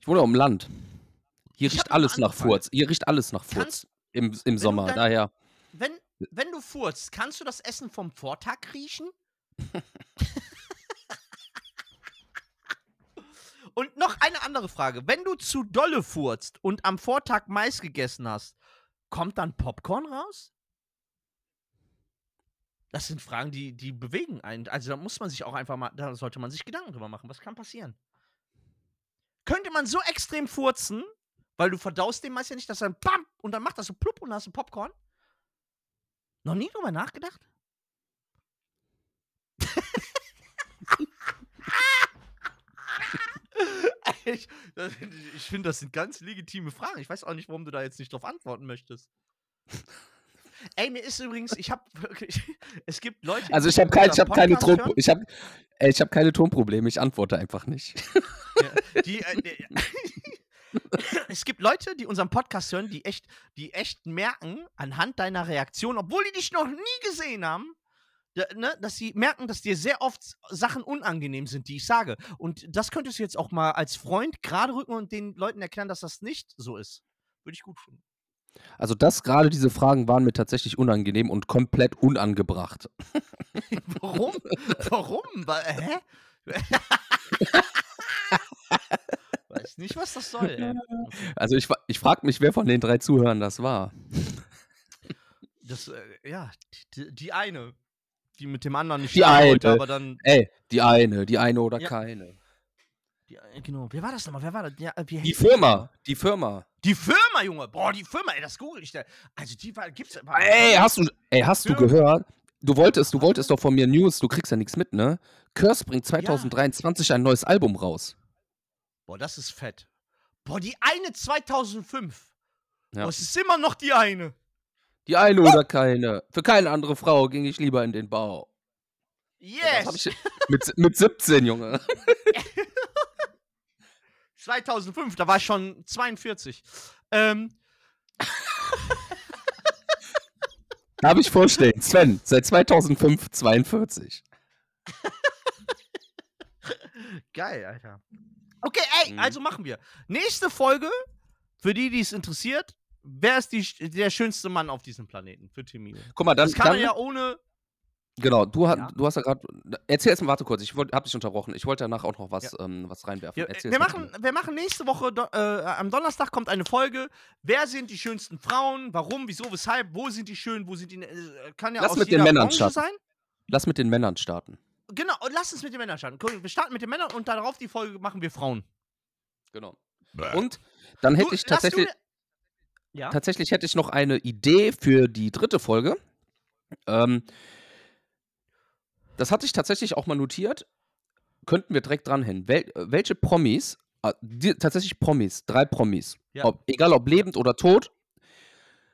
Ich wohne auf dem Land. Hier Ich riecht alles nach. Furz. Hier riecht alles nach Kannst- Furz. Im, im Sommer, dein- daher. Wenn, wenn du furzt, kannst du das Essen vom Vortag riechen? Und noch eine andere Frage. Wenn du zu dolle furzt und am Vortag Mais gegessen hast, kommt dann Popcorn raus? Das sind Fragen, die, die bewegen einen. Also da muss man sich auch einfach mal, da sollte man sich Gedanken drüber machen. Was kann passieren? Könnte man so extrem furzen, weil du verdaust den Mais ja nicht, dass dann BAM und dann macht das so plupp und dann hast du Popcorn? Noch nie drüber nachgedacht? ich ich finde, das sind ganz legitime Fragen. Ich weiß auch nicht, warum du da jetzt nicht drauf antworten möchtest. Ey, mir ist übrigens, ich habe wirklich, es gibt Leute, die Also ich habe kein, ich hab keine Ton, ich hab, ey, ich hab keine Tonprobleme, ich antworte einfach nicht. Ja, die, äh, die, es gibt Leute, die unseren Podcast hören, die echt, die echt merken, anhand deiner Reaktion, obwohl die dich noch nie gesehen haben, ne, dass sie merken, dass dir sehr oft Sachen unangenehm sind, die ich sage. Und das könntest du jetzt auch mal als Freund gerade rücken und den Leuten erklären, dass das nicht so ist. Würde ich gut finden. Also das gerade, diese Fragen waren mir tatsächlich unangenehm und komplett unangebracht. Warum? Warum? Wa- Hä? Weiß nicht, was das soll. Ey. Also ich, ich frage mich, wer von den drei Zuhörern das war. Das, äh, ja, die, die eine, die mit dem anderen nicht Die schlafen wollte, eine. aber dann. Ey, die eine, die eine oder Ja. keine. Die, äh, genau, wer war das nochmal? Wer war das? Ja, äh, wie Die Firma, die Firma. Die Firma, Junge! Boah, die Firma, ey, das google ich da. Also, die war, gibt's. war- Ey, hast du, ey, hast du gehört? Du wolltest, du wolltest doch von mir News, du kriegst ja nichts mit, ne? Curse bringt 2023 ein neues Album raus. Boah, das ist fett. Boah, die eine 2005. Ja. Boah, es ist immer noch die eine. Die eine oder keine. Für keine andere Frau ging ich lieber in den Bau. Yes! Ich mit, mit 17, Junge. 2005, da war ich schon 42. Ähm, Darf ich vorstellen, Sven, seit 2005 42. geil, Alter. Okay, ey, Mhm. also machen wir. Nächste Folge, für die, die es interessiert, wer ist die, der schönste Mann auf diesem Planeten für Timmy? Guck mal, dann, Das kann dann man ja ohne. Genau, du, Ja. du hast ja gerade. Erzähl erst mal, warte kurz, ich wollt, hab dich unterbrochen. Ich wollte danach auch noch was, ähm, was reinwerfen. Wir, Erzähl wir, machen, wir machen nächste Woche, do, äh, am Donnerstag kommt eine Folge. Wer sind die schönsten Frauen? Warum, wieso, weshalb? Wo sind die schön? Wo sind die. Äh, kann ja Lass aus mit den Männern starten. sein. Lass mit den Männern starten. Genau, und lass uns mit den Männern starten. Guck, Wir starten mit den Männern und darauf die Folge machen wir Frauen. Genau. Und dann hätte Du, ich tatsächlich. Ja. Tatsächlich hätte ich noch eine Idee für die dritte Folge. Ähm, das hatte ich tatsächlich auch mal notiert. Könnten wir direkt dran hin. Wel äh, welche Promis, äh, die, tatsächlich Promis, drei Promis, Ja. ob, egal ob lebend oder tot,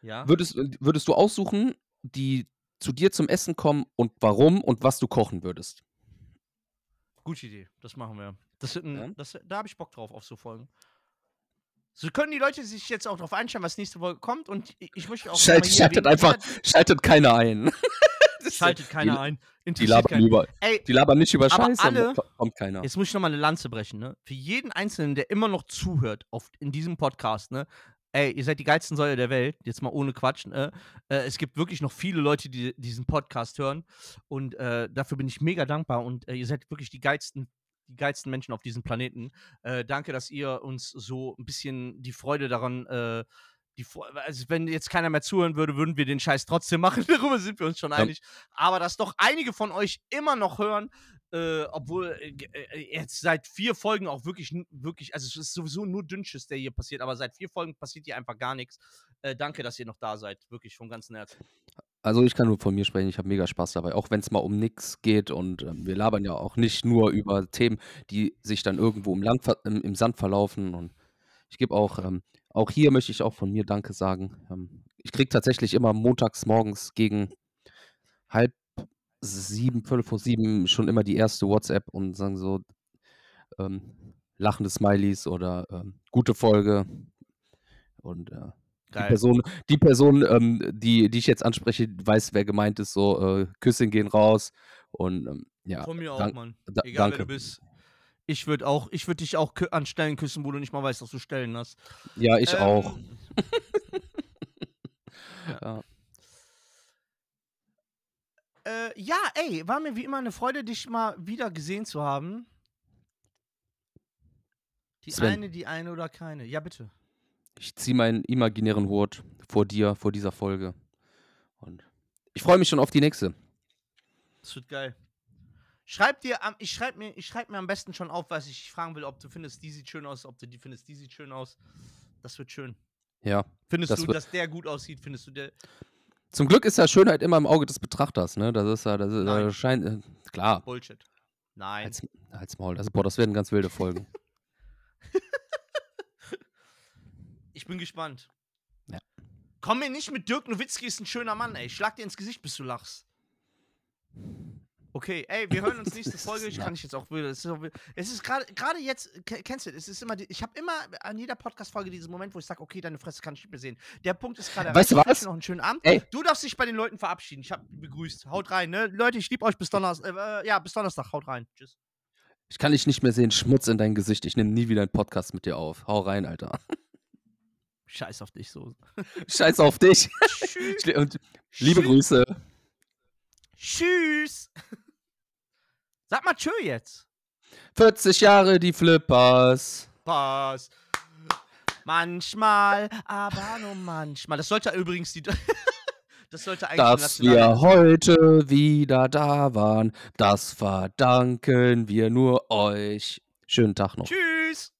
ja. würdest, würdest du aussuchen, die zu dir zum Essen kommen und warum und was du kochen würdest? Gute Idee. Das machen wir. Das, wird ein, Ja. das, da habe ich Bock drauf, auf so Folgen. So können die Leute sich jetzt auch drauf einstellen, was nächste Folge kommt. Und ich, ich möchte auch. Schalt, schaltet einfach, schaltet keiner ein. Schaltet keiner die, ein. Die labern, keinen. über, Ey, die labern nicht über Scheiße, alle- kommt keiner. Jetzt muss ich nochmal eine Lanze brechen, ne? Für jeden Einzelnen, der immer noch zuhört auf, in diesem Podcast, ne? Ey, ihr seid die geilsten Säule der Welt, jetzt mal ohne Quatsch. Ne? Äh, es gibt wirklich noch viele Leute, die diesen Podcast hören. Und äh, dafür bin ich mega dankbar. Und äh, ihr seid wirklich die geilsten, die geilsten Menschen auf diesem Planeten. Äh, danke, dass ihr uns so ein bisschen die Freude daran, äh, die, also wenn jetzt keiner mehr zuhören würde, würden wir den Scheiß trotzdem machen. Darüber sind wir uns schon Ja. einig. Aber dass doch einige von euch immer noch hören, äh, obwohl äh, g- äh, jetzt seit vier Folgen auch wirklich, wirklich, also es ist sowieso nur Dünnschiss, der hier passiert, aber seit vier Folgen passiert hier einfach gar nichts. Äh, danke, dass ihr noch da seid, wirklich vom ganzen Herzen. Also ich kann nur von mir sprechen, ich habe mega Spaß dabei, auch wenn es mal um nichts geht und ähm, wir labern ja auch nicht nur über Themen, die sich dann irgendwo im, Land, im, im Sand verlaufen und ich gebe auch, ähm, auch hier möchte ich auch von mir Danke sagen. Ähm, ich kriege tatsächlich immer montags morgens gegen halb sieben, fünf vor sieben schon immer die erste WhatsApp und sagen so ähm, lachende Smileys oder ähm, gute Folge und äh, die. Person, die Person, ähm, die, die ich jetzt anspreche, weiß, wer gemeint ist. So, äh, Küsschen gehen raus. Und ähm, ja, Von mir auch, Mann. da, Egal danke. wer du bist. Ich würde auch, ich würde dich auch an Stellen küssen, wo du nicht mal weißt, dass du Stellen hast. Ja, ich Ähm, auch. Ja. Äh, ja, ey, war mir wie immer eine Freude, dich mal wieder gesehen zu haben. Die Sven. eine, die eine oder keine. Ja, bitte. Ich ziehe meinen imaginären Hut vor dir, vor dieser Folge. Und ich freue mich schon auf die nächste. Das wird geil. Schreib dir, am, ich schreib mir, ich schreib mir am besten schon auf, was ich fragen will, ob du findest, die sieht schön aus, ob du die findest, die sieht schön aus. Das wird schön. Ja. Findest du, dass der gut aussieht? Findest du der. Zum Glück ist ja Schönheit immer im Auge des Betrachters, ne? Das ist ja, das ist, äh, scheint, äh, klar. Bullshit. Nein. Als, als Maul. Das, boah, das werden ganz wilde Folgen. Ich bin gespannt. Ja. Komm mir nicht mit Dirk Nowitzki ist ein schöner Mann, ey. Ich schlag dir ins Gesicht, bis du lachst. Okay, ey, wir hören uns nächste Folge. Ich kann nicht jetzt auch wieder. Es ist, ist gerade gerade jetzt, ke- kennst du, es ist immer, die, ich habe immer an jeder Podcast-Folge diesen Moment, wo ich sage, okay, deine Fresse kann ich nicht mehr sehen. Der Punkt ist gerade. Weißt du was? noch einen schönen Abend. Ey. Du darfst dich bei den Leuten verabschieden. Ich habe begrüßt. Haut rein, ne? Leute, ich liebe euch bis Donnerstag. Äh, ja, bis Donnerstag. Haut rein. Tschüss. Ich kann dich nicht mehr sehen. Schmutz in dein Gesicht. Ich nehme nie wieder einen Podcast mit dir auf. Hau rein, Alter. Scheiß auf dich so. Scheiß auf dich. Tschüss. Und liebe Grüße. Tschüss. Sag mal tschö jetzt. 40 Jahre die Flippers. Pass. Manchmal, aber nur manchmal. Das sollte übrigens die. das sollte eigentlich. Dass wir heute wieder da waren, das verdanken wir nur euch. Schönen Tag noch. Tschüss.